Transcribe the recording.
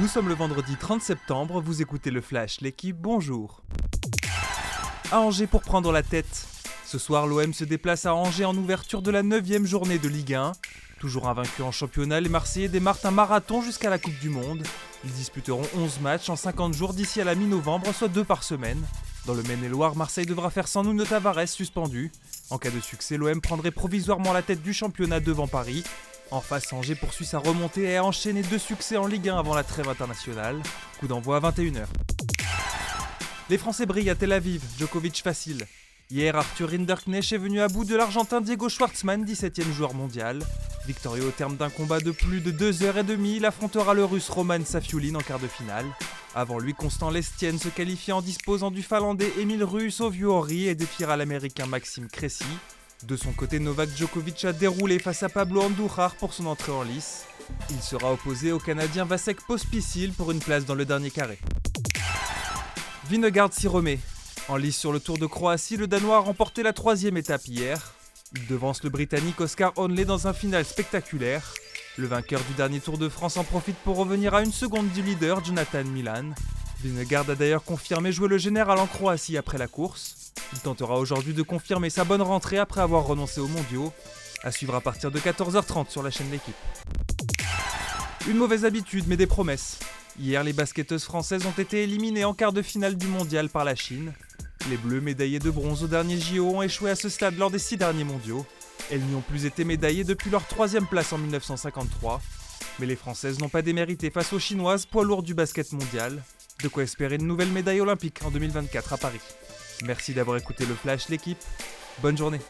Nous sommes le vendredi 30 septembre, vous écoutez le Flash, l'équipe, bonjour. À Angers pour prendre la tête. Ce soir, l'OM se déplace à Angers en ouverture de la 9 journée de Ligue 1. Toujours invaincu en championnat, les Marseillais démarrent un marathon jusqu'à la Coupe du Monde. Ils disputeront 11 matchs en 50 jours d'ici à la mi-novembre, soit deux par semaine. Dans le Maine-et-Loire, Marseille devra faire sans Nuno Tavares suspendu. En cas de succès, l'OM prendrait provisoirement la tête du championnat devant Paris. En face, Angers poursuit sa remontée et a enchaîné deux succès en Ligue 1 avant la trêve internationale. Coup d'envoi à 21h. Les Français brillent à Tel Aviv, Djokovic facile. Hier, Arthur Rinderknecht est venu à bout de l'Argentin Diego Schwartzmann, 17e joueur mondial. Victorieux au terme d'un combat de plus de 2h30, il affrontera le russe Roman Safiulin en quart de finale. Avant lui, Constant Lestienne se qualifie en disposant du finlandais Emile Russe au vieux Henry et défiera l'américain Maxime Cressy. De son côté, Novak Djokovic a déroulé face à Pablo Andujar pour son entrée en lice. Il sera opposé au Canadien Vasek Pospisil pour une place dans le dernier carré. Vingegaard s'y remet. En lice sur le Tour de Croatie, le Danois a remporté la troisième étape hier. Il devance le Britannique Oscar Onley dans un final spectaculaire. Le vainqueur du dernier Tour de France en profite pour revenir à une seconde du leader, Jonathan Milan. Vingegaard a d'ailleurs confirmé jouer le général en Croatie après la course. Il tentera aujourd'hui de confirmer sa bonne rentrée après avoir renoncé aux mondiaux. À suivre à partir de 14h30 sur la chaîne L'équipe. Une mauvaise habitude mais des promesses. Hier, les basketteuses françaises ont été éliminées en quart de finale du mondial par la Chine. Les Bleus, médaillés de bronze au dernier JO, ont échoué à ce stade lors des six derniers mondiaux. Elles n'y ont plus été médaillées depuis leur troisième place en 1953. Mais les Françaises n'ont pas démérité face aux Chinoises, poids lourds du basket mondial. De quoi espérer une nouvelle médaille olympique en 2024 à Paris. Merci d'avoir écouté le Flash, l'équipe. Bonne journée.